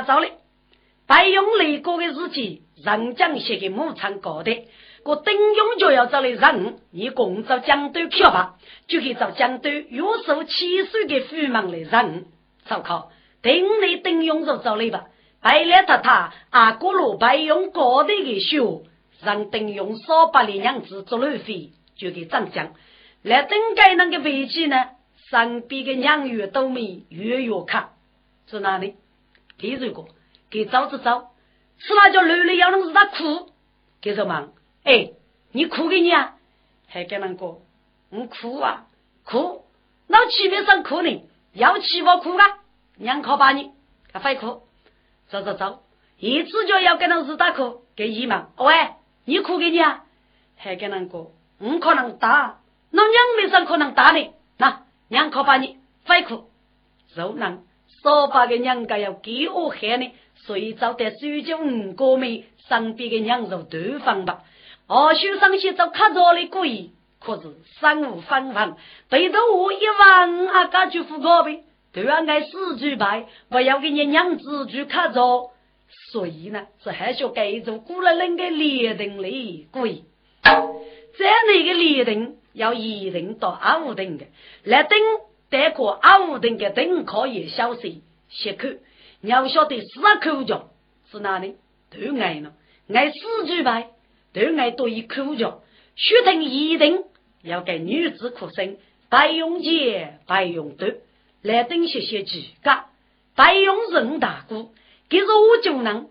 白用了。白用来过的日期，人将写给牧场搞的。我丁勇就要找来人，你共找江都去吧，就可以找江都有手七岁的父忙来人，烧烤。丁来丁用就走了吧，白来他他阿哥罗白用搞的个手，让丁用少把的娘子做路费，就给涨价。来丁盖那个飞机呢，身边的娘月都没月月卡，在哪里？给如个给招子招，吃辣椒流泪要弄是他哭，给什么？哎，你哭给你啊？还跟那个，我哭啊。哭，那气面上哭呢，要气我哭啊？娘靠把你，他快哭，走走走，一直就要跟他日打哭，给姨妈，喂，你哭给你啊？还跟人过，唔可能打，那娘没上可能打你，那娘靠把你，快哭，肉能说把个娘家要给我害呢，所以找点苏州五哥们身边的娘肉对方吧。二叔上去找卡着的鬼，可是身无分文，背着我一万，啊，感觉不高呗。都要爱死猪牌，我要给你娘子去看着，所以呢，是还需要改做古了人的列定嘞，贵。这样的一个列定要一定到二五定的，来定得过二五定的定可以消息写口，你要晓得四口角是哪里？都爱呢，爱死猪牌，都爱多一口角，学定一定要给女子哭声，白用钱，白用刀。来等些些几个，白用人大姑，给是我就能，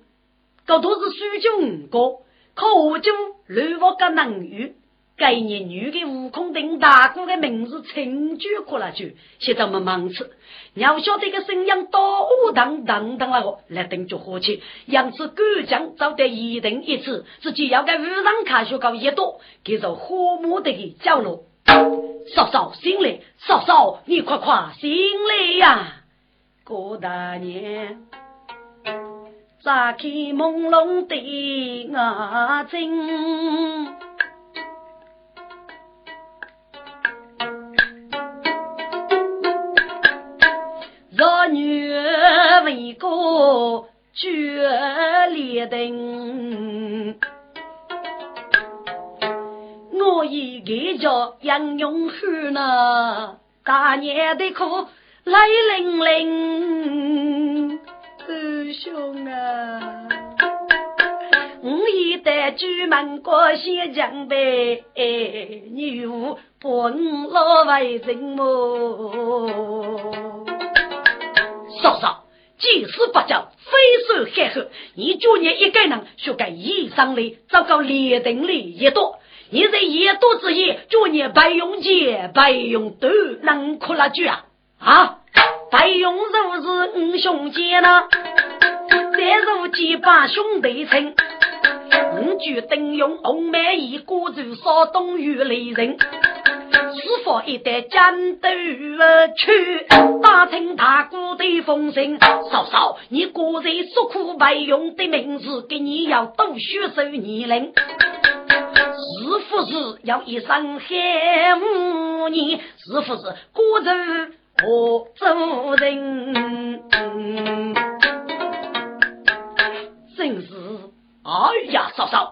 这都是苏州五个，可我就乱我个能语，该年女的悟空等大姑的名字成就过了去，现在我们忙吃，你要晓得个声音多等等等那个来等就火气，杨子干将找得一等一次，自己要个五上卡学高一多，给是火木的角落。嫂嫂醒来，嫂嫂你快快醒来呀！郭大娘眨开朦胧的眼睛，我一个叫杨永汉呢，大年的苦来淋淋，二兄啊，我一代朱门过先将呗，女巫本老为人么？嫂嫂，即使不救非受害后，你就你一个人学个医生嘞，糟糕列定嘞一多。你在一多之夜，就你白用剑、白用刀，能哭了句啊？啊，白用肉是五兄姐呢，再如几把兄弟情，五句等用红梅一锅煮烧东鱼雷人，是否一代战斗去打听大哥的风声？嫂嫂，你果然说苦白用的名字，给你要多血手年龄。是不是要一生恨母你？是不是孤人我做人？真是，哎呀，嫂嫂，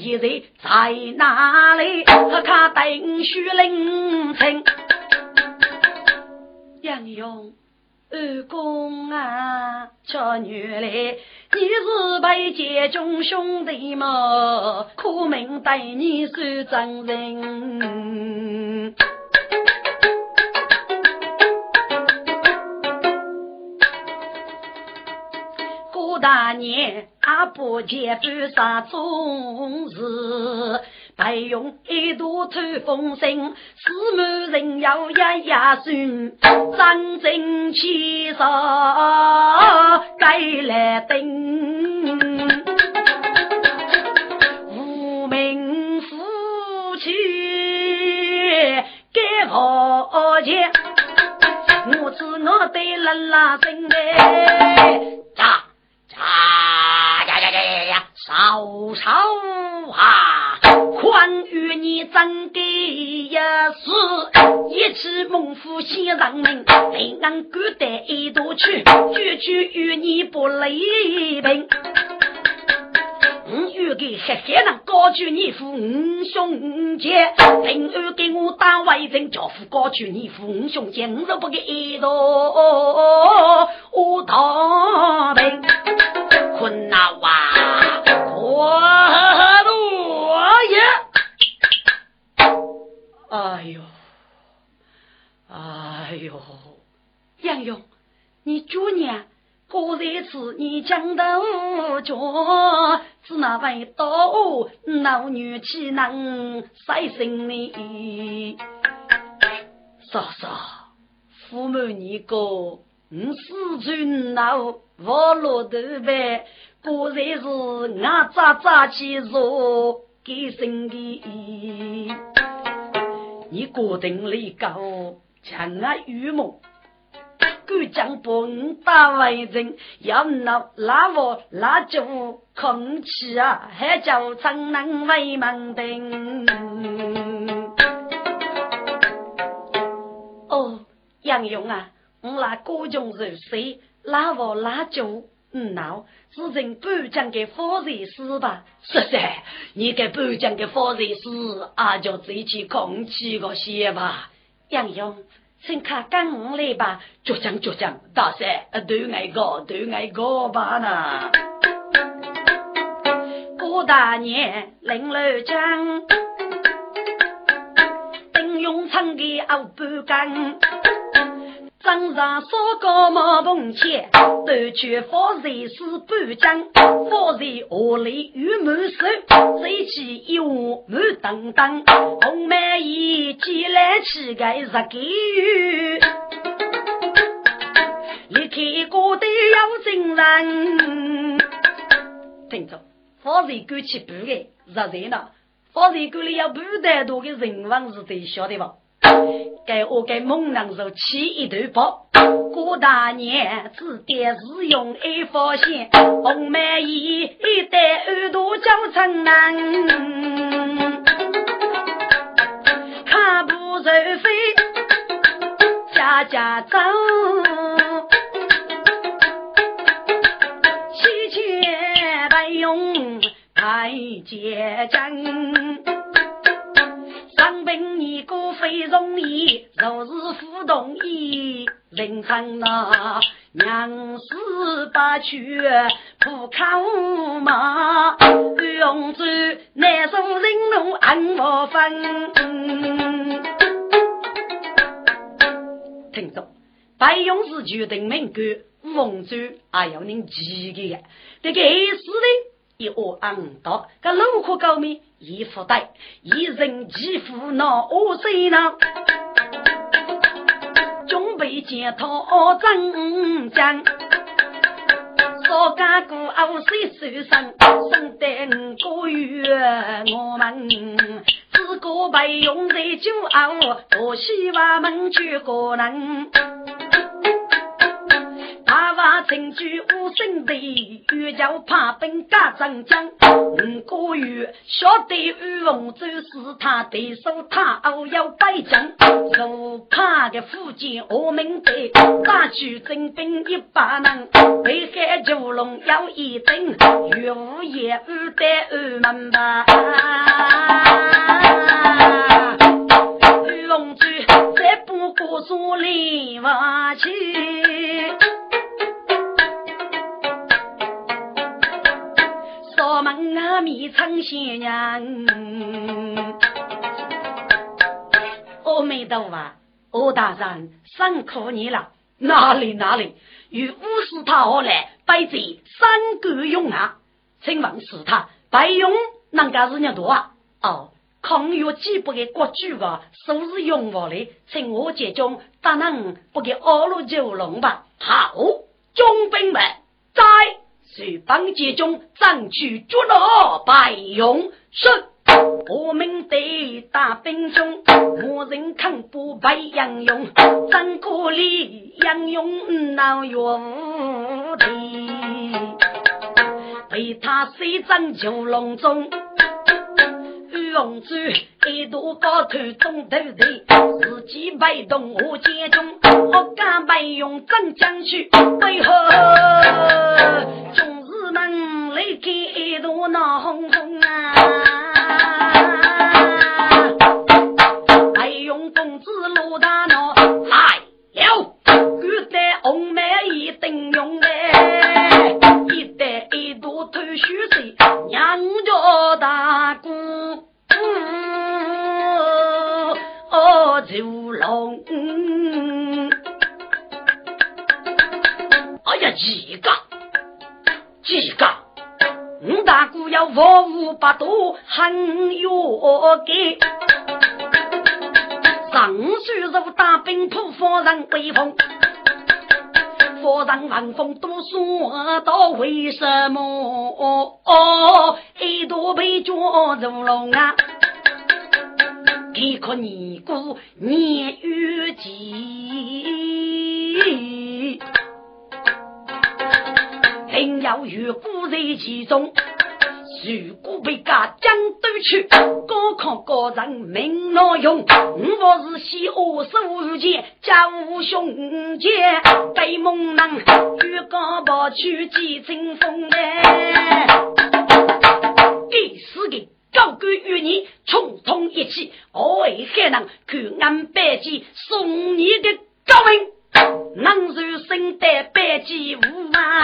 一人在哪里？他看等须凌晨，杨勇。二公啊，这女来，你是被结中兄弟么？苦命对你算真人。过大年，阿婆结伴上种事。白用一朵吹风声，四门人要压压孙，张正气上该来登，无名夫妻该何钱？我知我对啦啦声哎，呀呀呀呀少少啊！宽与你怎给一死？一起猛虎先人命，被俺狗带一道去，句句与你不离平。我欲给黑黑人高举你父五兄弟，平安给我当外人，教父高举你父五兄弟，我不给一道我当兵，困难哇，我多也，哎呦，哎呦，杨勇，你猪年。过日子你讲得着，只那位多老女岂能晒心里？嫂嫂，父母你个，我四川老我落头呗，过日子我早早去做给生的，你过定里高，强啊玉梦。敢将把五打为人，要闹拉我拉酒空气啊，还叫长能为门灯。哦，杨勇啊，我那各种肉水拉我拉酒，嗯闹，是人不讲给方人事吧？是噻，你给不讲给方人事，啊就自己空气个些吧，杨勇。请看跟我来吧，倔强倔强，大山都爱高，都爱高吧呢。过大年临楼江，等用唱的熬半缸。身上烧高毛蓬钱，都去发财是半江，发财河里有满手，水起一碗满当当，红梅衣寄来乞丐十个月，你看过的有精人。听着，发财过去不给，实在呢，发财过里要不得多的人王是得晓得吧？我给猛男手起一头包，过大年只点是用爱发现，红梅衣一戴耳朵叫成男，看不愁飞，家家走，七千百用太结账。当兵一个非容易，若是不同意，人生那娘死八去不靠马，用着难受人怒暗我分。听着，白勇士决定命官，王州还要人记个，这个意思呢？一窝昂道，个路苦高明一副带，一人几副那恶水呢？准备检讨真将，少干个恶水受伤，生得五个月，我们自个白用在酒熬，多希望们去可能。把证据无声的，欲叫怕本家长江。五个月晓得玉凤州是他对手，他偶要败将。如怕的福建我们的，打去征兵一百人，北海九龙要一征，岳无也不得二门吧。玉凤舟再不过说里瓦去。阿弥苍仙娘，阿弥陀佛，欧大人辛苦你了。哪里哪里，与巫师他而来，摆在三个用啊，请问是他白用哪个是人多啊？哦，抗越几百个国主啊，数是用我的，请我节中不能不给二路九龙吧？好，中兵们在随帮节中争取捉拿白勇是。我们的大兵中，没人抗不白杨勇，张国立杨勇闹勇的，被他水战九龙中。龙珠一度高头中头头，自己被动我接中，我敢白用真将去，为何总是能来给一度闹哄哄啊？白用公子罗大闹来了，古代红梅一定用的，一代一度偷虚岁，娘家大姑。哦，九龙，哎呀，几个，几个，五大姑要佛五百多，很有给。上书如大兵扑佛人威风，佛人万风都说到为什么？哦，一朵被捉如龙啊！一可尼姑年月几，定要与古人其中。如果被家将夺去，高考高人命难用。我不是西恶手剑，家无雄杰，被猛男与高跑去几阵风哎，第四个。高官与你重通一起，我为海南去安北京送你的高明，能如生得百计无啊，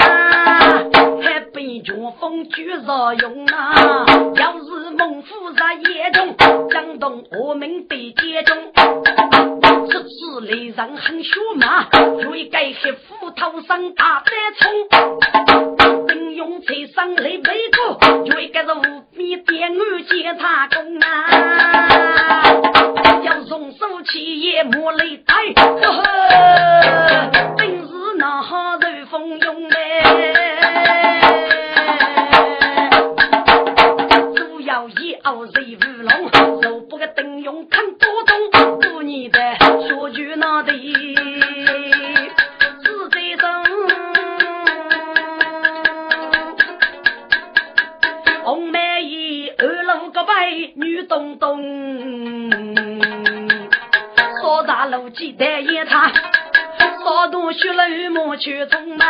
还被全风举着用啊！要是猛虎在夜中，江东我们得接中。这次来人很凶嘛，为该黑斧头上打三冲，兵用车上来背锅，为该是无米点我检查工啊，要从手起也莫来抬，呵呵，真是那好人风涌嘞。主要一傲人无龙，若不个等用看多中，过年的。女东东，少大路几代一场，少多血泪莫去冲嘛。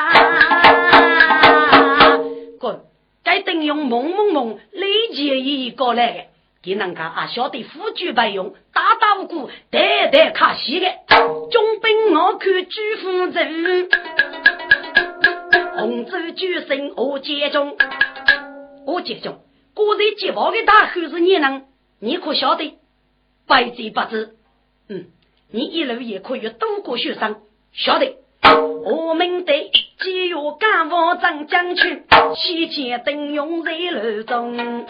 滚！该等用蒙蒙蒙立即一过来，给人家啊晓得夫君白用，大大无辜，代代卡西的。中兵我看朱夫人，红州举身我接中，我接中。古人结王的大汉是你能，你可晓得？百贼不知，嗯，你一路也可以渡过雪山，晓得？我们的节约干王张将军，西前灯用在楼中。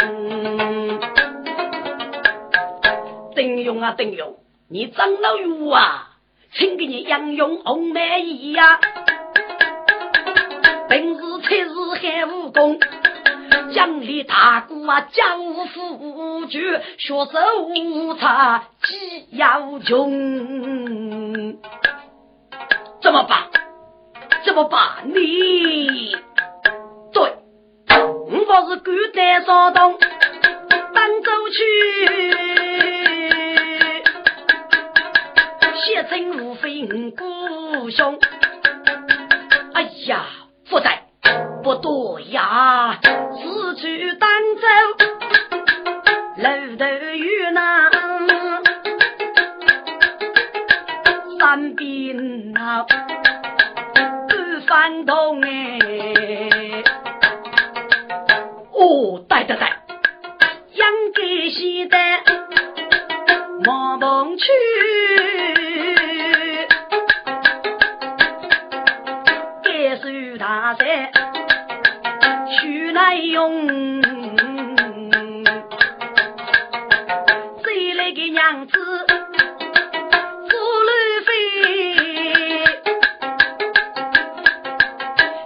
灯用啊灯用，你长老友啊，请给你杨勇红梅衣呀，本是才是汉武功。江里大鼓啊，家务夫举，学手无差，技要穷。怎么办？怎么办？你对，我是孤单少东，搬走去，写成无非五故兄。哎呀，不在。不多呀，四处单走，楼头有那三边那不翻动哎。哦，对对对，养给西的毛棚去，难用。谁来给娘子做路费？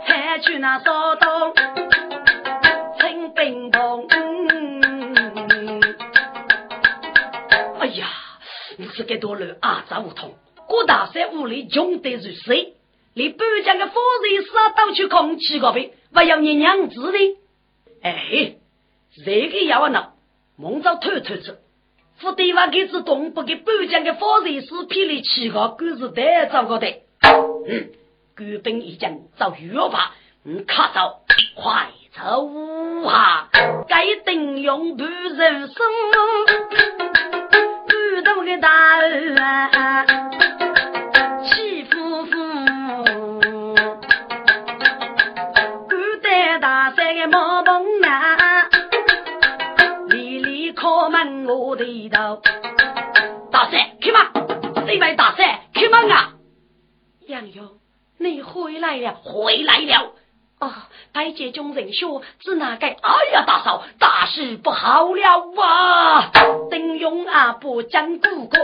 还去那骚动，成兵动。哎呀，你是给多了啊，张不桐。郭大山屋里穷得如水，连半江的风水师到去空气个呗，不要你娘子的。哎，这个要呢，梦早偷偷子，副对方给自东北给北疆的风水师批了七个，都是得糟糕的。嗯，官兵已经找约法，嗯，卡走，快走啊！该定用不人生，不懂的大儿。大帅，开门！这位大山，开门啊！杨勇，你回来了，回来了！哦，白姐中人说只那个？哎呀，大嫂，大事不好了啊！丁勇啊，不讲故国，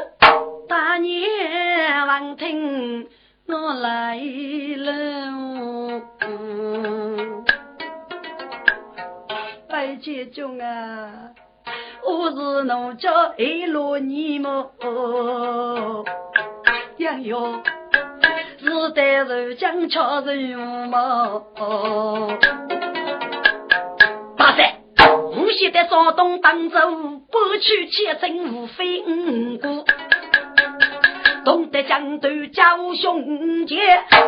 大娘望听我来了。白姐中啊！我是奴家一路你么？杨勇是带入江桥人么？大山，我现在山东当州，不去千征无非五个，懂得江头教兄弟，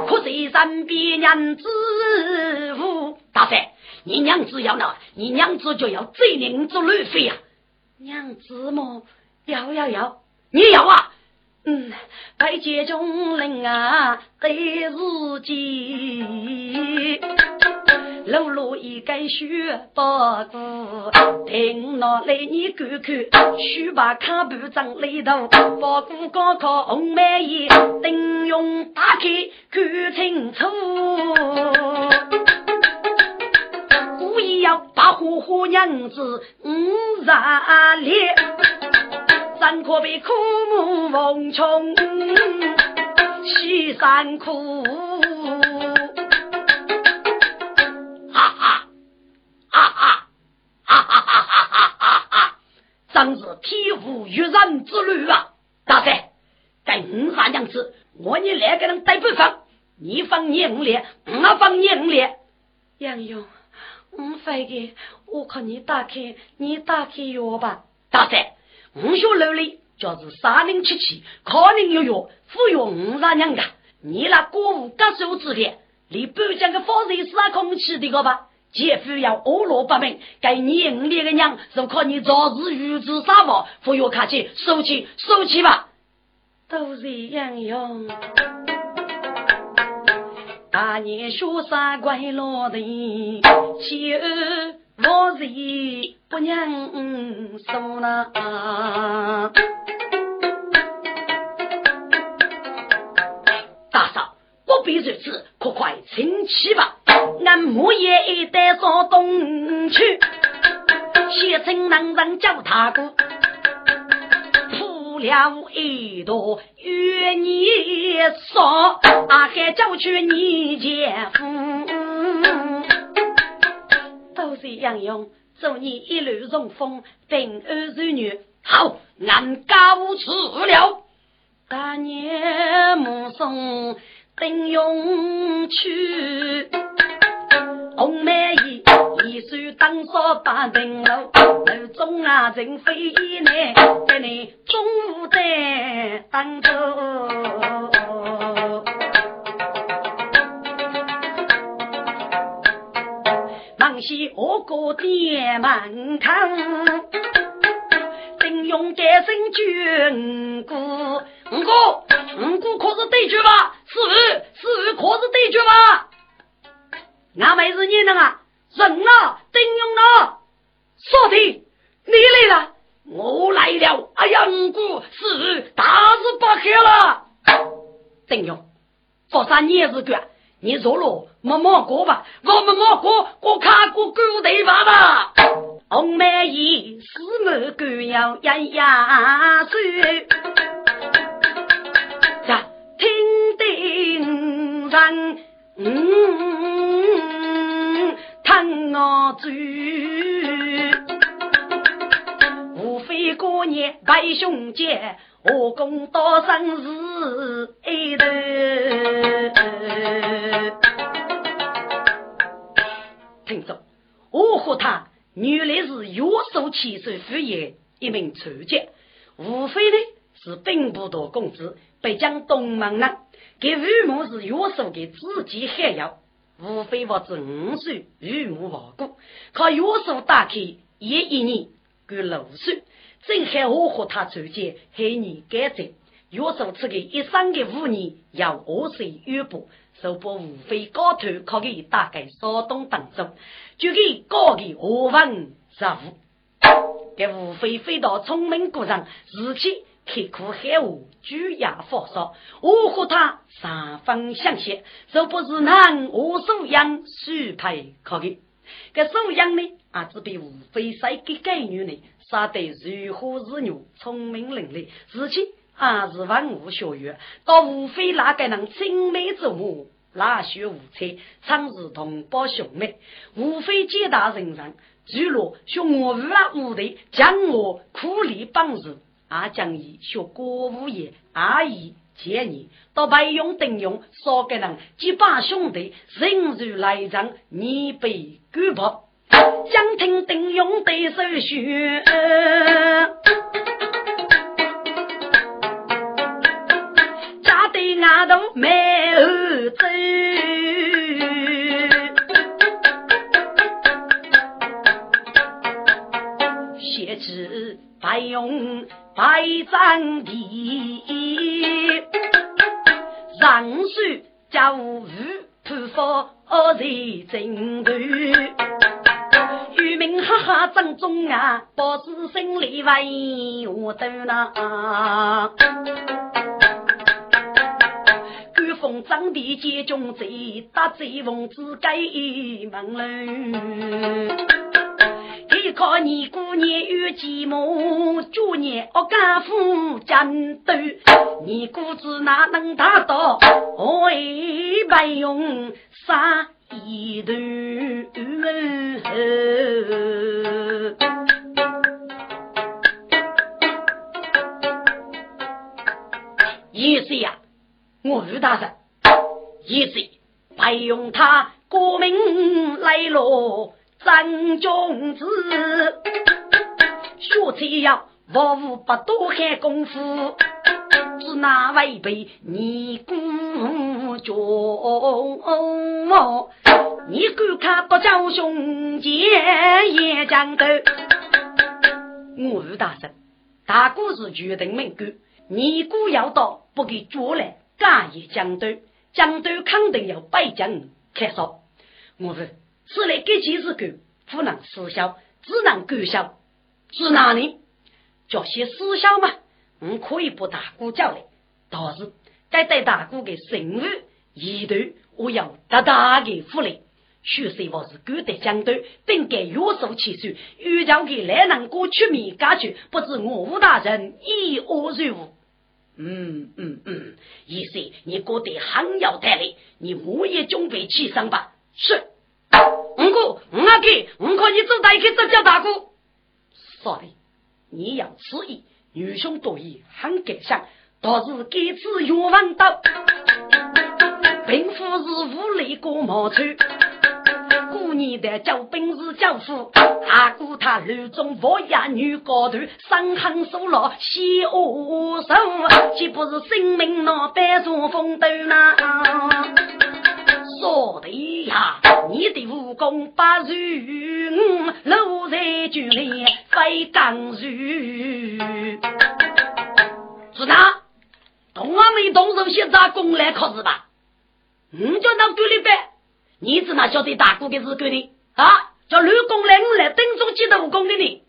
可是身边娘子无。大山，你娘子要闹，你娘子就要追人做路费呀！娘子么？要要要！你要啊？嗯，拜见中人啊，对自己，露露一根雪白骨，听那来你看看，雪白看不长里头，白骨高考红梅叶，灯用打开看清楚。呼呼娘子，五十烈，怎可比枯木逢春？西山苦，啊啊啊啊啊啊啊啊啊，真是天无与人之路啊。大帅，这五花娘子，我你两个人对不上，你放你五列，我放你五列。杨勇。五费的，我看你打开，你打开药吧。大三，五小楼里就是三零七七，可能有药，服用五十两的。你那过午割手之间，你北疆的风水是空气的个吧？姐夫要恶罗不明，给你五年的娘，就靠你早日预知啥嘛？服药卡去，收起，收起吧。都是一样用。大年初三归老的，妻儿我是不娘送了。大嫂不必如此，快快请起吧。俺母爷带上东去，县城男人叫他哥。了一朵与你说，阿海叫去你姐夫，都是杨勇，祝你一路顺风，平安如女。好，俺告辞了。大年目送丁勇去。红梅衣，一手当扫把灯笼，楼中啊人飞来，在你中午在当头。忙西我过店门口，正用改身军鼓，五哥，五哥可是对决吧？师傅，师傅可是对决吧？俺妹子你呢啊？人啊，丁勇呢？说的，你来了，我来了。哎呀，五姑是大事不好了。丁勇，佛山你也是个，你弱了，没忙过吧？我没忙过，我看过狗头发吧。红梅衣，四目狗要呀呀水。呀，听丁人，嗯。我走，无非过年拜兄姐，我共多生是一头。听着，我和他原来是约束七岁副业一名 छो 杰，无非呢是兵部大公子，北疆东门人，给羽毛是约束给自己还要。无非我子五岁，羽毛亡故，靠约束打开也一年，过六岁，正好我和他出见，黑年改正，约束赐给一生的五年，要二岁约步，受不无非高头考给大概稍东当中，就给高给何文十五，给无非飞到聪明过上，自己。刻苦海无举牙发烧，我和他三分相惜，这不是男我素养许配可的。这素养呢，啊，只比无非是个该女呢，杀得如花似玉，聪明伶俐，自己啊是文武学院，倒无非那个能青梅竹马，拉学无才，常是同胞兄妹，无非皆大人上，除了学我无啊无的，将我苦力帮助。阿将以学国务业，阿姨建议到白用等用，少个人几把兄弟，人如来长，你被举报，将听等用对手学，家对阿头没儿子。写字白用。百丈地，上书家务务普发在正途。渔民哈哈正中啊，保持心里为我斗那。官封张地接中贼，打贼王子盖门楼。靠你姑娘有寂寞，祝你我干夫战斗，你姑子哪能达到？我也不用杀一头。意思呀，我吴大人，意思不用他过命来咯。张君子，学才要服务不多汉功夫，只那违背你姑舅。你敢看不叫兄弟也讲斗？我吴大神，大姑是决定命官，你姑要到不给捉来，敢也讲斗，讲斗肯定要败将开说。我是。此类给钱是狗，不能私销，只能狗销。是哪里？叫些私销嘛？我可以不大姑叫的，但是该对大姑的生物一头，我要大大的福利。许是我是狗的相对，并该约束起手，遇着给来人过出面解决，不知我吴大人以何如何？嗯嗯嗯，意思你过得很要得力，你我也准备起身吧。是。五哥，五阿哥，我看你走大一个这叫大哥。说的，你要此意，女兄多疑，很感伤，倒是该次冤枉到，并不是无力过毛村。过年的叫本事教父，阿哥他路中佛牙女高头，伤痕受了血恶手，岂不是性命那般如风斗呢？说的呀，你的武功不如我，路在军里非刚如。是哪？同我没动手先砸工来考试吧？你叫那队里办，你只哪晓得大哥的是干的啊？叫刘公来我来等中记得武功的呢？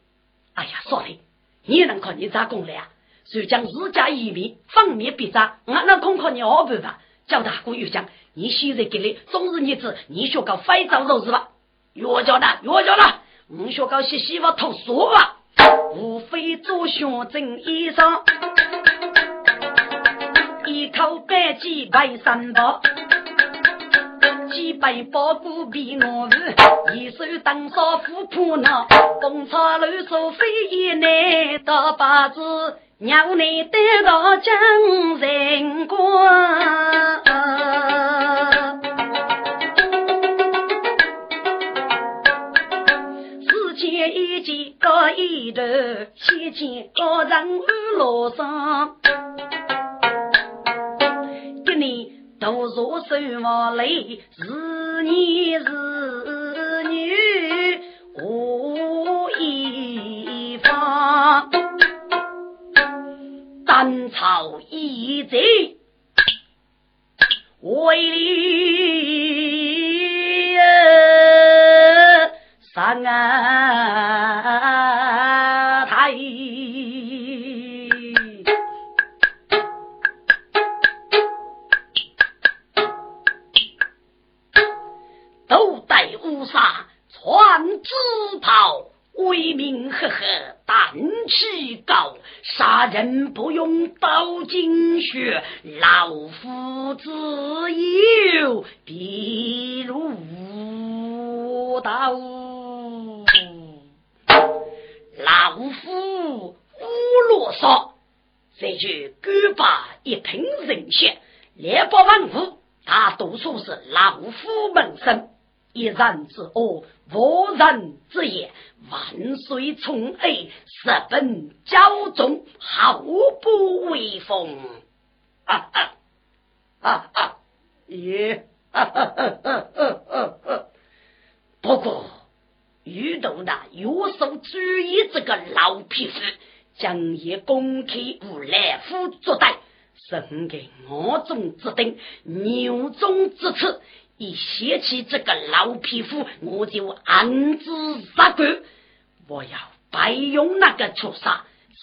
哎呀，说的，你能靠你砸工来啊？谁将自家一面方面别砸，我那空靠你好办法。叫大哥又讲。你现在给你终日日子，你学搞非洲肉是吧？药教呢？药教了，你学搞些媳妇偷书吧？无非做学真衣裳，一口白鸡白三包，几百包谷比我日，一手当少妇铺闹，风草露宿飞也难，大把子让你得到真人光。世间一见高一头，先见高人安罗上。给你读书手忙累，是你是三朝一贼，为里三啊台，都带乌纱穿紫袍。威名赫赫，胆气高，杀人不用刀金血，老夫自有必如刀。老夫无啰嗦，这句古法一听人血，列国万户大多数是老夫门生。一人之恶，无人之也。万岁宠爱，十分骄纵，毫不威风。啊啊啊啊！耶！不过，遇到那有手主意这个老匹夫，将也公开无来夫作歹，送给我中之丁，牛中之刺。一写起这个老匹夫，我就暗自杀鬼。我要白用那个畜生，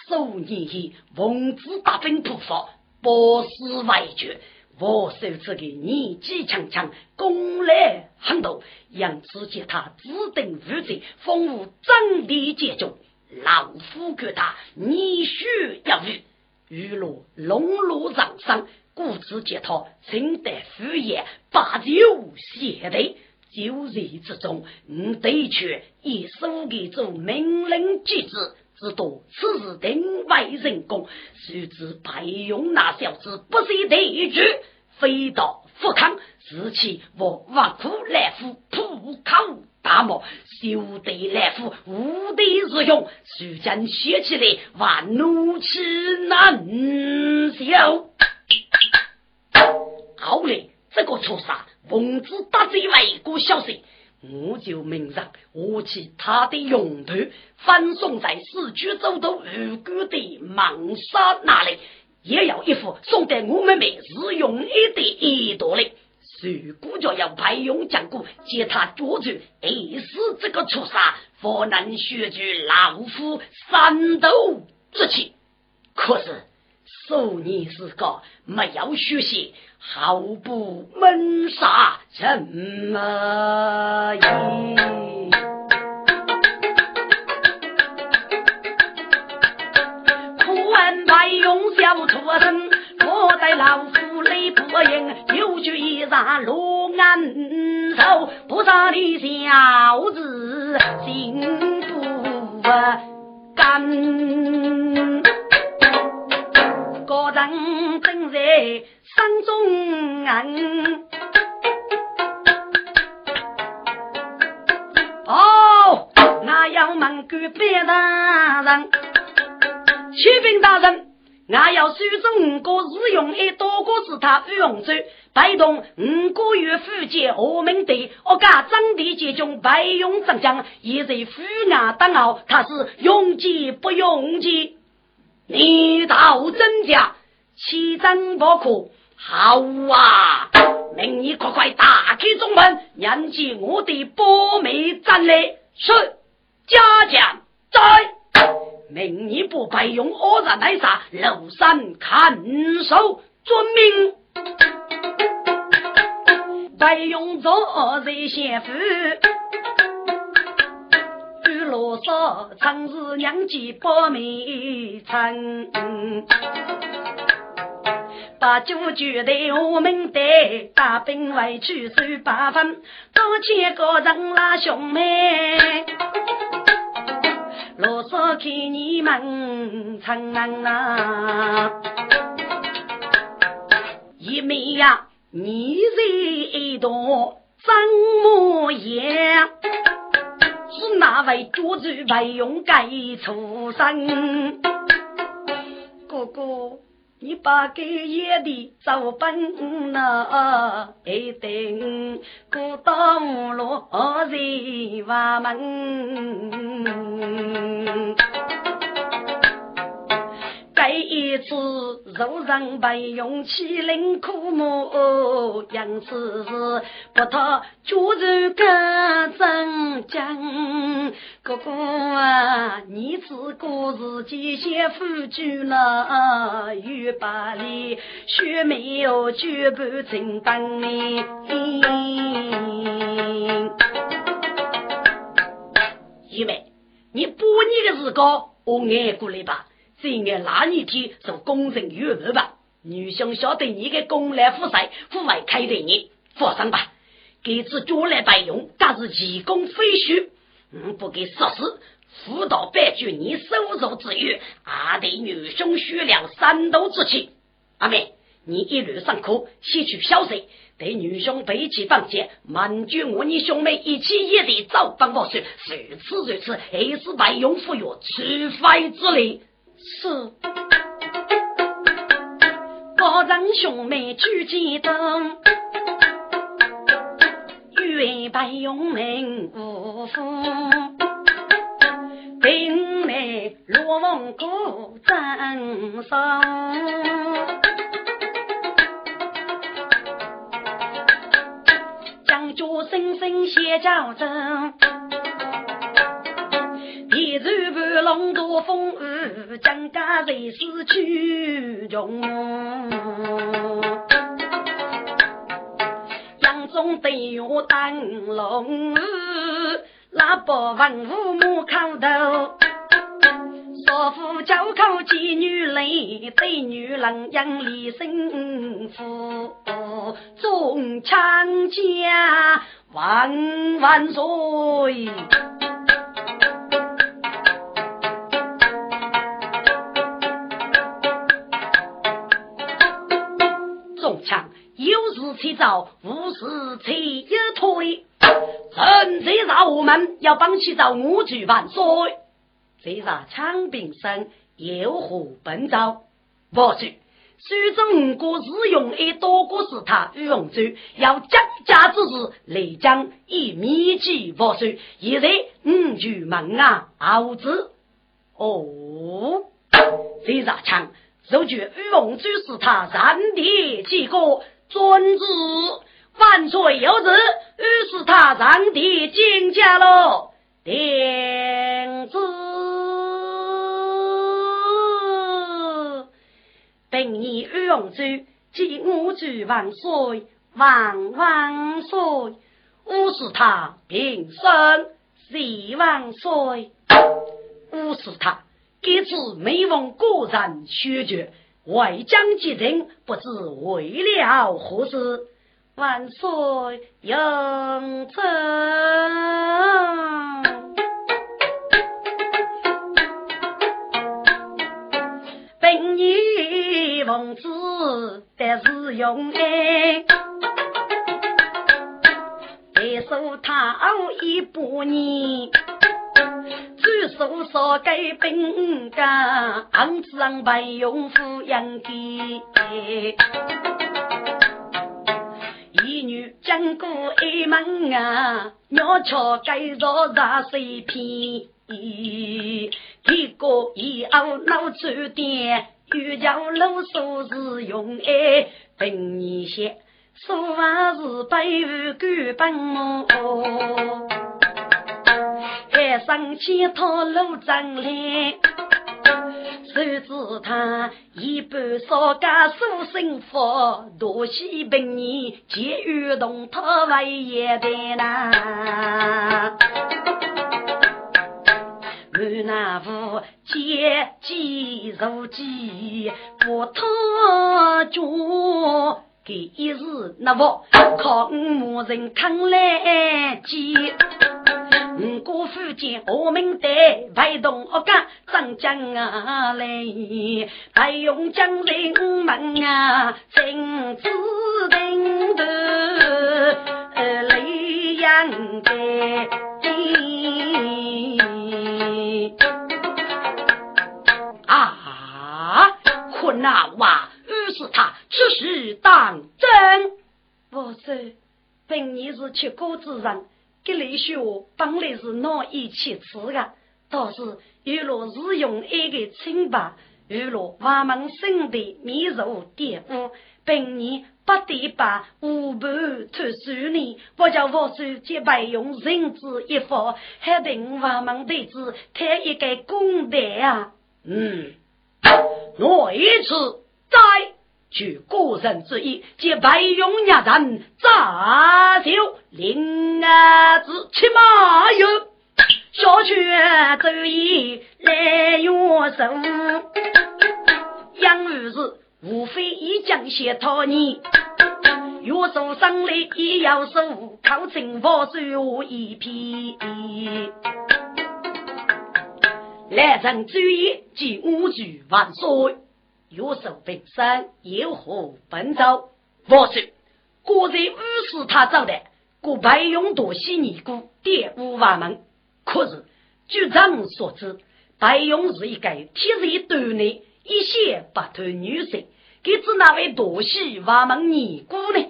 数年以奉旨大兵突发，不死外绝。我手这个年纪强强，功来很多，让只见他自定无罪，风无真地接中。老夫觉得你需要遇，雨落龙路上上。故此，见他清得敷衍，把酒谢得，酒席之中，吾得却以书给做命令机制，只多此事定为人功。谁知白用那小子不惜得拒，飞到富康，自其我挖苦来夫，破口大骂，休得来夫无地日用，谁将写起来，万怒气难消。好嘞，这个畜生奉旨打贼外国消息，我就明着我去他的用途，翻送在市区走到无辜的芒沙那里，也要一副送给我们们日用一的一朵嘞。如果就要派用将鼓接他捉住，一死这个畜生，方能学具老夫三斗之气。可是。数年时个没有学习，毫不闷杀什么意？苦问白用小出身，我在老夫里不应，有句一上罗安寿，不杀的小子心不甘。人正在山中人，哦，我要问官兵大人，启禀大人，我要书中五个日用一多个是他御用州，带动五个月福建何明队，我家张地接中白勇上将，也在府衙当奥，他是用计不用计。你道真假，奇真不可。好啊，明日快快打开中门，迎接我的波美战来。是，家将在。明日不白用恶人来杀，楼山看守，遵命。白用做贼先夫。罗嗦，曾是娘家保媒称，把酒举得我们得大兵外去收八分，多千个人拉兄妹，罗嗦看你们唱啊，一妹呀，你在一朵怎么样？是哪位主子为勇敢出生？哥哥。你把给爷的走奔那，一定过到路人挖门。一次肉人被用欺凌苦木，样子是不讨主人干真讲。哥哥啊，你自个自己先付出了，玉把里学没有绝不承担你。玉梅，你补你的时高，我挨过来吧。这眼那一天做工人月日吧，女兄晓得你的功来富帅，父外开对你，放心吧。给次将来白用，但是义工非虚，嗯，不给说事，辅导白居你收入之余，还得女兄血量三斗之气。阿妹，你一路上课，吸取消息，对女兄背起放箭，满足我你兄妹一起也得早帮我说，如此如此，还是白用服药，除非之力。是，高人兄妹举剑灯，愿白勇名无负，定来罗凤鼓真声，将军声声写交真。一日半浪多风雨，江家人死去穷。杨宗对月灯笼雨，那百万父母口头。少妇叫口妓女来，对女人养里幸福。中强家万万岁！起早，无事起一推。人这让我们要帮起早五举万岁。这让枪兵声有何本招？不许！书中五个日用一多个是他御用州，要降价之时，来将以密集不许。现在五举门啊，熬子哦，这让枪，如觉御用州是他三弟几个。遵旨，万岁有旨。于是他上帝进家喽，定旨。本年御用州，即我主万岁，万万岁。吾是他平生谢万岁。吾是他，这次每逢个人选决。外将吉人，不知为了何事？万岁永贞，本年奉旨得是用哎，再说他一百年。多少给兵家，昂子白用抚养的。一女经过一门啊，鸟巢该着杂碎片。一个一后脑出点，又叫老手是用哎，本年些说话是背负根本？海上乞讨路张脸，谁知他一半少家书生福，多喜本年结与同他为一代呐。我那副结结如鸡，不讨脚，给一日那副靠五人扛来接。五哥福建我们的陪同我干张江啊来，白用江人们啊，亲自领头来养的。啊，困难哇！于是他此时当真，我说，本年是吃果子人。给雷学本来是难以启齿的，倒是玉罗日用一个清白，有了我们生的米肉点污，本年不得把五盘脱手呢。我叫我手结拜用人子一方，还等我们弟子开一个功德啊！嗯，我一次再。据个人之意，借白勇压人扎酒，令儿子骑马游，小犬走一来约手。杨儿子无非一将写讨你，约手上来也要手，靠近我手一匹。来人注意，即五句万岁。有手本山有何本奏？我说，果然五是他造的，故白勇夺西尼姑玷污瓦门。可是据咱所知，白勇是一个天生短内一些不脱女性，给指那位夺西瓦门尼姑呢？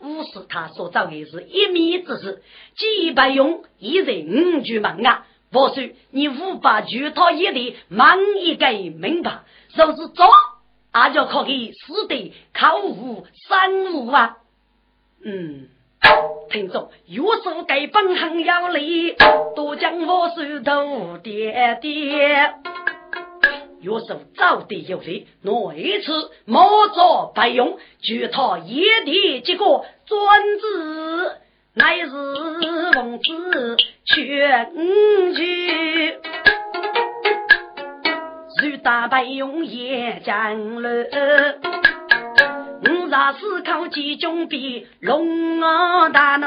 五是他所造的是一米之事，既白勇一人五句门啊！我说你无法举他一的忙一个明白，就是走。阿就可以死的考无三无啊！嗯，听众有手该本很有力，多将我手头爹爹。有手早的有力，哪一次莫做白用，举他一的结果专制，乃是王子全句。大白用也将了，五十四口集中比龙王大怒，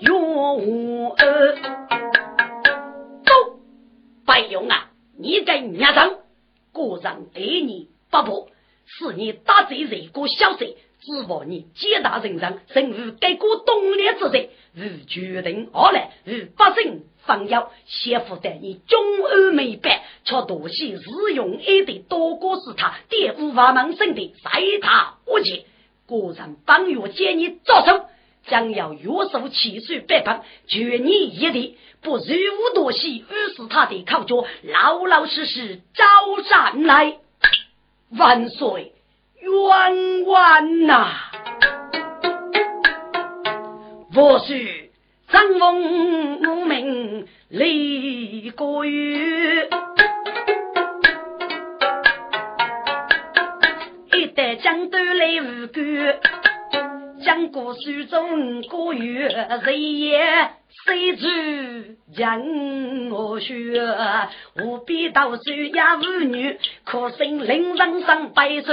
哟二走，白用啊，你在娘上，果然对你不薄，是你打罪这个小贼。只望你皆大人上，甚至改过东烈之罪，如决定而来，如百姓方要先负担你忠厚美白，却多些日用一的多过是他玷污法门生的在他无解。果然本月见你作手，将要约束七岁百般，绝你一地，不如无多西，于是他的口角老老实实招上来，万岁。冤枉呐！我是张翁无名李国玉，一代江东来无辜，江过苏中国玉谁也。谁知人我学，无比道书也无女，可惜令人上百首，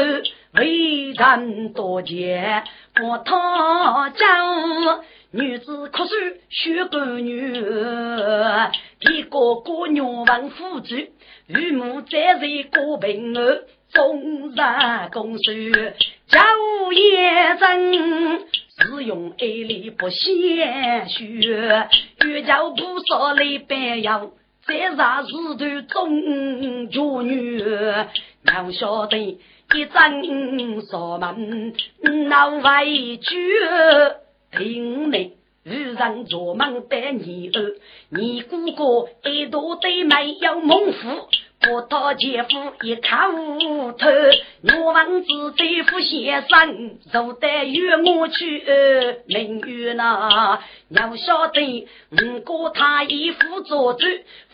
为人多见我讨教。女子可是学个女，一个个女文夫子，与母在在过平儿，终日公书教也真。只用爱力不鲜血，欲叫不少来白羊，再杀日头中绝女，要晓得一阵扫门闹委屈，听你遇上做梦的你儿，你哥哥一大堆没有猛虎。我到姐夫一看无头，我王子对付先生，就得与我去明月那。要晓得，五哥他一副做主，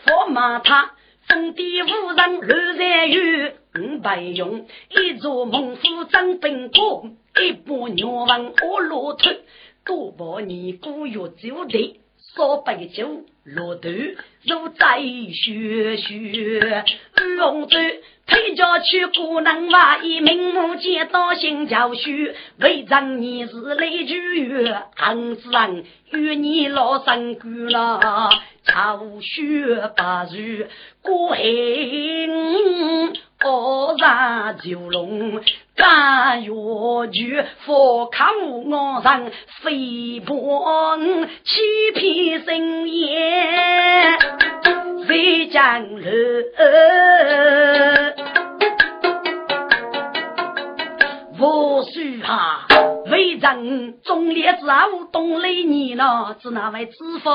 佛骂他封地无人乱在有，五百用一座猛虎争兵过，一把牛王恶骆驼，多把你姑月酒地。烧白酒，落肚如在雪雪，龙舟推着去古南瓦，以明目见到新教书，为长你是雷句月，汉子人与你老身过了，朝雪白日过黑，恶杀九龙，干月菊，佛靠我上飞波，欺骗深夜。飞江路，我须哈为人忠烈之后，东来你呢？只那位知否？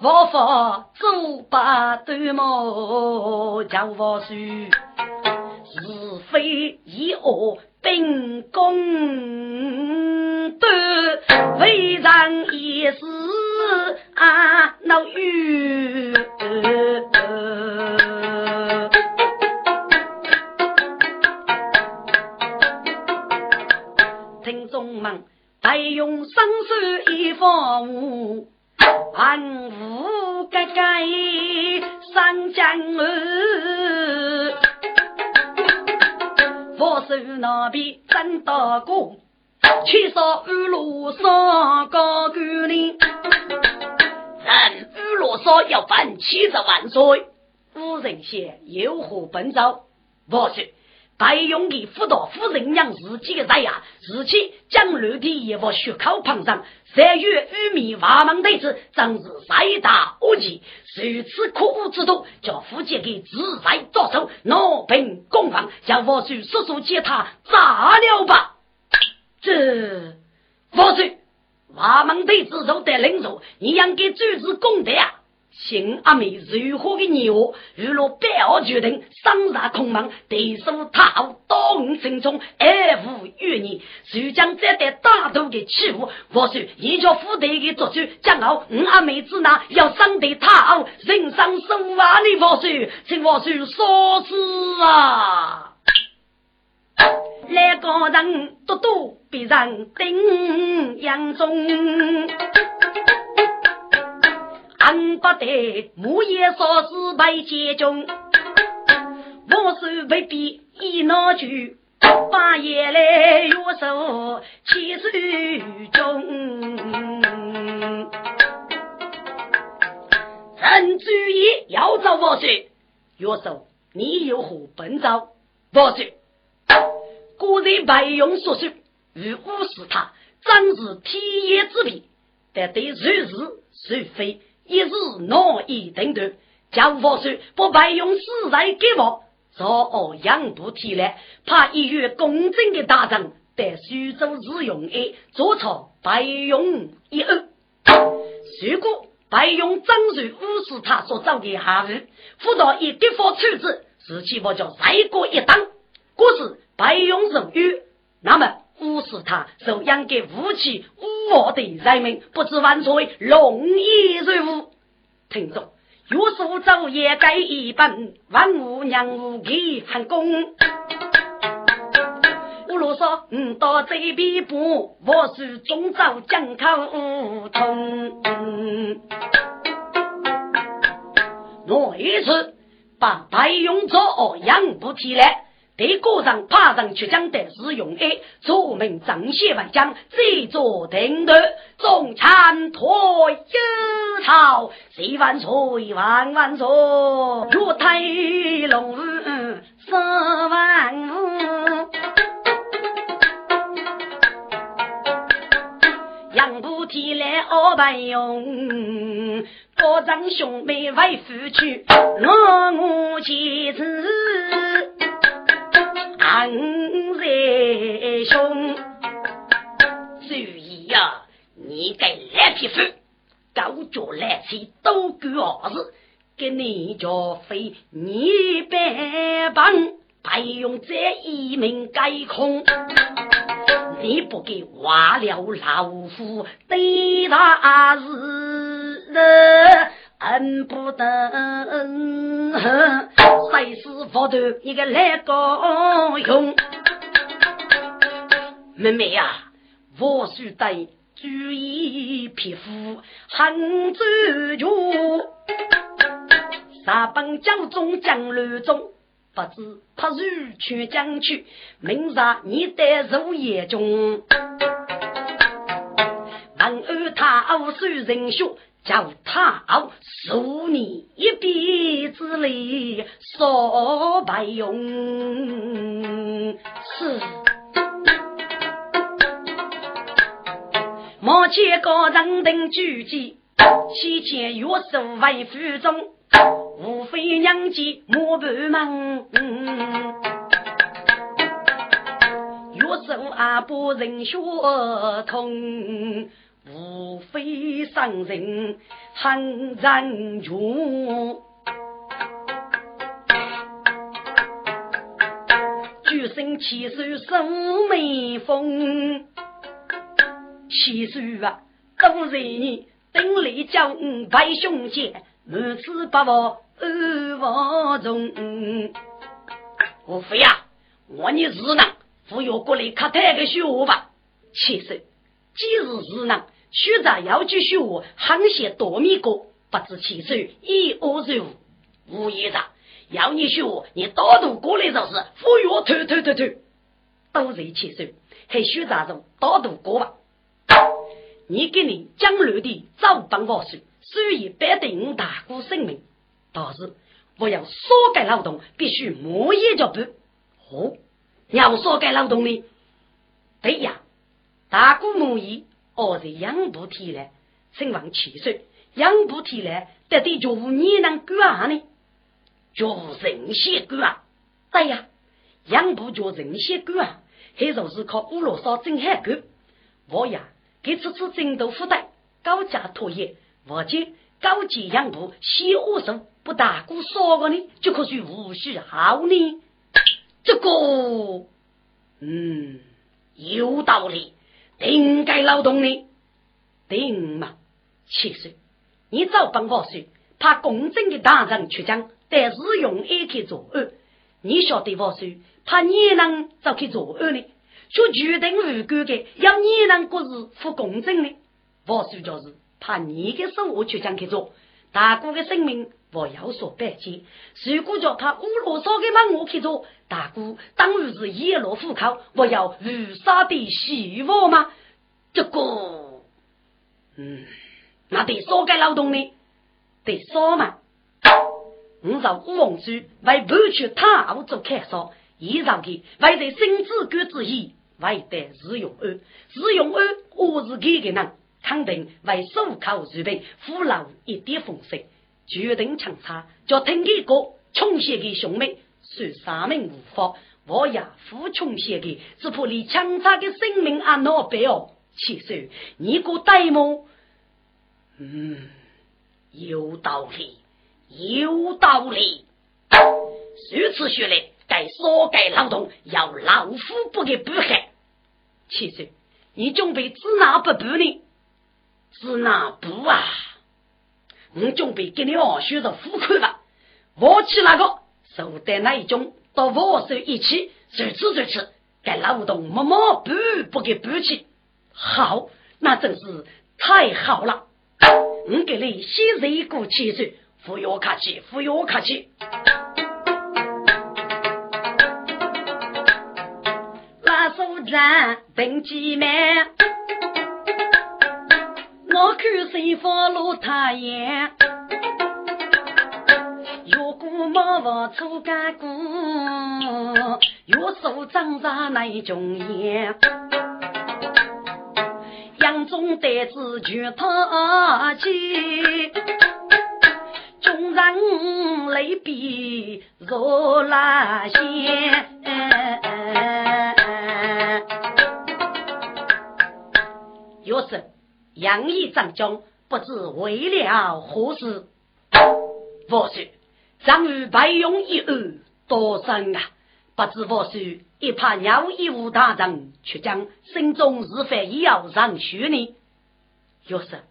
我佛走把对么？叫我须是非以恶秉公德，为人也是啊，老雨。听众们，待用生手一方物，万物改改三江儿，我手那边真大过，去烧二路上高官哩。人五罗嗦要办七十万岁，夫人先有何本招？我说，白勇的辅导夫人娘自己的人呀，自己将楼梯也往血口旁上，三月玉米挖门对子，真是三大恶极。如此可恶之徒，叫夫妻给自在着手，拿兵攻防，叫我去速速接他炸了吧！这我说。瓦门队子都得领受，你应该主持功德啊！新阿妹如何的牛，如若百二决定，上杀空门，对手他当心中，爱护于你，就将这点大头的欺负，我说一叫副队的做主，将后五阿妹子那要伤得他人生数万的我说，请我说说是啊。来个人多多别人顶阳中，俺不得木叶烧死被接中，我手被逼一拿去，半夜来月手起手中，人注意要找我说，月手你有何本招？我说。果然白勇所说，如无视他，真是天野之别。但对谁是谁非，一时难以定夺。将我说不白用死在给我，早我养不起来，怕一月公正的大将，在徐州日用爱做错白勇一二。如果白勇真是无视他所造的下日，辅导以敌方处置，事情我就再过一等。故事。白勇受辱，那么无视他受养给武器无我的人民，不知万岁龙衣如虎。听众，若是走也该一本，万物娘无给汉功。我啰嗦，嗯，到这边不，我是中招江口通。我一次把白勇做养不起来。对国上爬上去将的是用。爱，出门正邪万将，这座定夺，众参托有朝，谁万岁万万岁，若太龙十万五，杨不提来二百用，国丈兄妹为夫去，我我妻子。三日兄，注意呀！你该赖皮肤，高脚来气都够儿子，给你家费你百帮，白用这一名改空，你不给挖了老夫对大事。恨不得谁是佛头一个来高用？妹妹呀，我须得注意皮肤很周全。三本将中将乱中，不知他如去将去，明日你得入夜中。问二他傲受人血，叫他傲受你一臂之力，所不用是。莫见高人等举击，西见月手为府中，无非娘家莫不忙。月手阿不人血痛，无非伤人很人穷。举身起手生眉峰。七岁啊，都是你顶礼叫五拜兄姐，满子不忘二王中。我非呀，我你日呢，不要过来看太个学吧。七岁，今日日呢，学长要去学航线多米高，不知七岁一恶如无意的，要你学，你大度过来就是，不要推推推推。都是七岁，还学长中大度过吧。你给你将来的早办法术，所以白得你大姑性命。但是我要少改劳动，必须磨一脚步。哦，要少改劳动呢？对呀，大姑母意，我是养不体来，身亡七岁，养不体来，得对就你能管呢？就人些管？对呀，养不就人些管？还就是靠乌罗少真海管。我呀。给此次争夺负担，高价托业，或者高级养部小五手不大过少个呢，就可算无需好呢。这个，嗯，有道理，应该劳动呢。定嘛，其实你早帮我说，怕公正的大人出将，但是用爱去作恶。你晓得我说，怕你能早去作恶呢？就决定无辜的，要你能过日不公正的，我说就是怕你的手我去将去做，大哥的生命我要说百计。如果叫他乌罗少的忙我去做，大哥当然是野落户口，我要如杀的希望吗？这个，嗯，那得少干劳动呢？得少嘛？我让吴王叔为不去他屋做开烧，以上的为在生子官之意。为得日用安，日用安，我是给个人，肯定为手口预备，父老一点风声，决定强差，叫听一个穷些的兄妹，说三命无法，我呀富穷些的，只怕你强差的生命啊难背哦。其实你个呆么？嗯，有道理，有道理。如此说来，该少该劳动，要老夫不给补害。其实，你准备指哪不补呢？指哪补啊？我准备给你二学的付款吧。我去那个手带那一种，到我手一起，如此如此，该劳动默默补不给补起。好，那真是太好了。我给你先热过汽水，不要客气，不要客气。人登记门，我看谁放路太阳，如果莫忘出干过，月手张着那种烟，杨中袋子全他起，众人泪比如拉线。若是杨义长将，不知为了何事？我说张玉白用一案多生啊！不知我说一怕鸟一无大人，却将心中是非也要上学呢？若是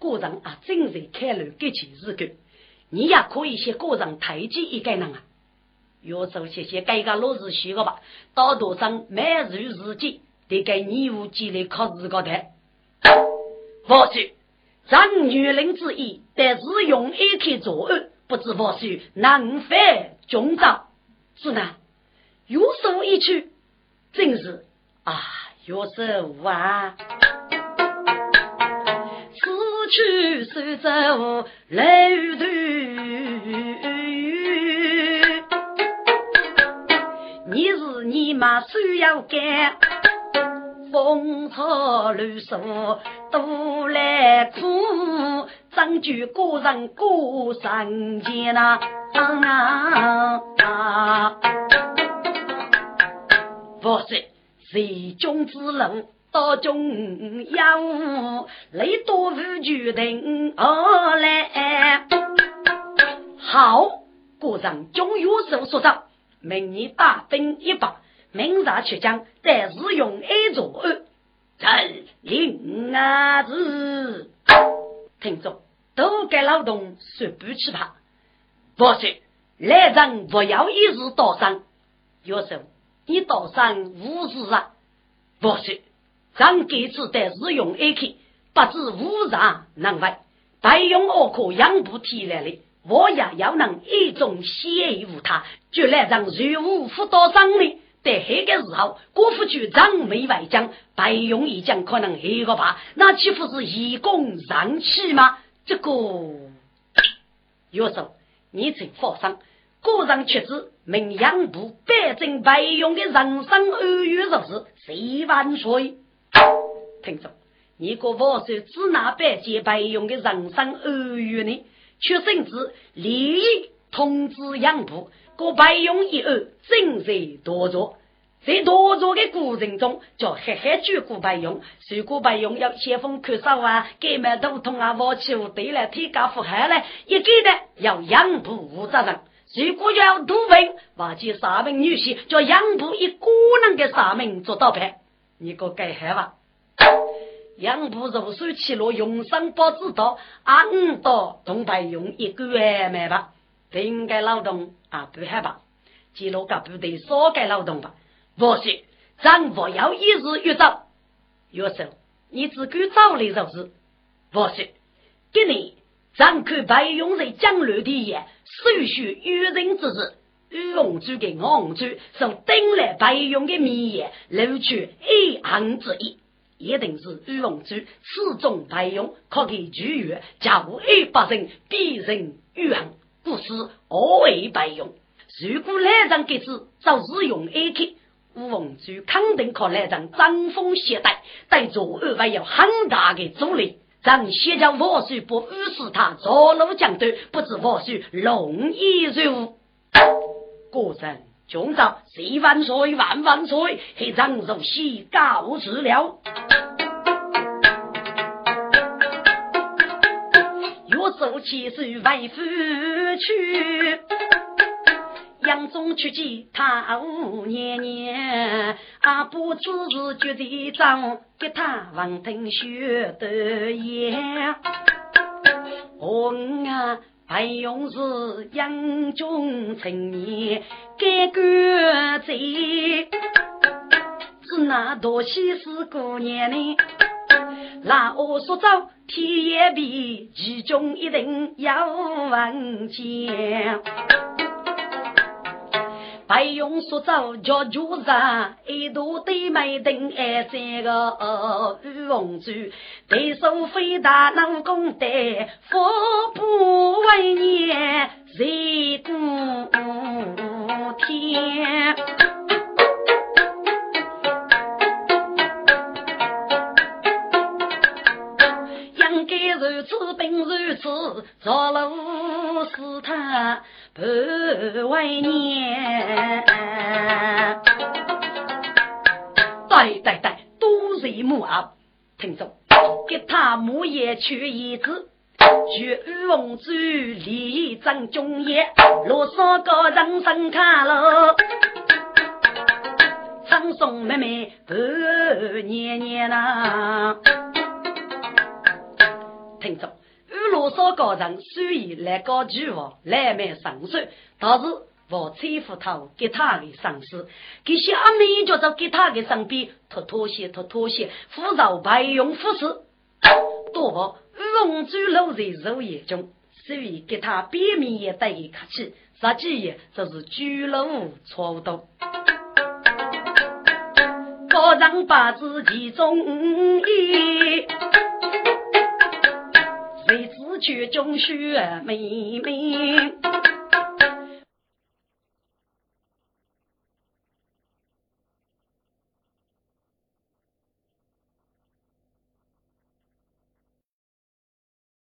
个人啊，正在开路给起日个，你也可以向个人推荐一个人啊。要做些些改革落实学个吧，大多上每日日记得给义务积累考试高台。我说，咱女人之意，但是用一天作恶，不知我说能否中招？是呢，有手一去，真是啊，有手啊，此去手走楼途，你是你嘛，需要干。风草绿树都来苦，张举个人过三间呐。不是谁中之人到中央，雷多无决定而来。好，个人终有所说道，明年大兵一把。明日去将，但是用一座陈令啊子，听众都该劳动说不去怕。不是来人不要一日到上，有时你到上无事啊。不是咱这次得是用 A K，不知无常能为，白用二可养不提来的，我也要能一种协无他，就来让瑞武辅导上的。在黑个时候，国府局长没外将，白用一将可能黑个吧？那岂不是以功让气吗？这个，有时候你请放心，个人确实名扬部百姓白用的人生二月日子，谁万岁？听着，你个王岁只拿百件白用的人生二月呢？却甚至利益通知杨部。过白用一二，正在多做，在多做的过程中，叫嘿嘿举过白用，如果白用要先锋看守啊，盖满头痛啊，挖起五堆来，天高富海来，一个呢要养部负责人，如果要土兵，挖起三名女婿，叫养部一个人的三名做倒牌，你个该害吧？养部入手起落，用上不知道，俺到东白用一个月买吧。不应该劳动啊，不害怕，记录个部队少该劳动吧。不是，咱不要一日一早。有时你只管早来做事。不是，今年咱看白勇在江流的也，手续愚人之事，玉龙珠给昂珠，受顶来白勇的名言，录取一行之一，一定是玉龙珠始终白勇，可给拒绝，叫一百人必人玉行。不是何为白用？如果来人给子，就是用 A K，吴凤珠肯定靠来人张风携带，对左二还有很大的阻力。咱先将王叔不误使他着路将队，不知王叔容易如。果真军长，谁万岁万万岁！黑张如西告辞了。手起手为夫去，杨宗出击他五年年，阿不知是绝对长，给他王腾学得言。我啊，还用是杨宗成年改革贼，是那多西施姑娘呢？那我说走。天也比其中一定要万千。白用说走叫主人，一度对没等爱三个玉凤珠，对手飞大能攻得，福不为年谁顾天？如此病如此，着路是他不为年。对对对，都是木啊。听着，给他木叶取一子，绝龙珠立正中叶，罗少个人生看了，唱颂妹妹不年年呐。听着，玉罗少高人虽然来搞巨王，来买上手，但是我欺负他给他的上司，给小妹就在给他的上边脱拖鞋脱拖鞋，扶着白用服饰，多不龙珠露在肉眼中，所以给他表面也带一客气，实际也这是居了无错多。高人把自己中意，谁知却中学妹妹。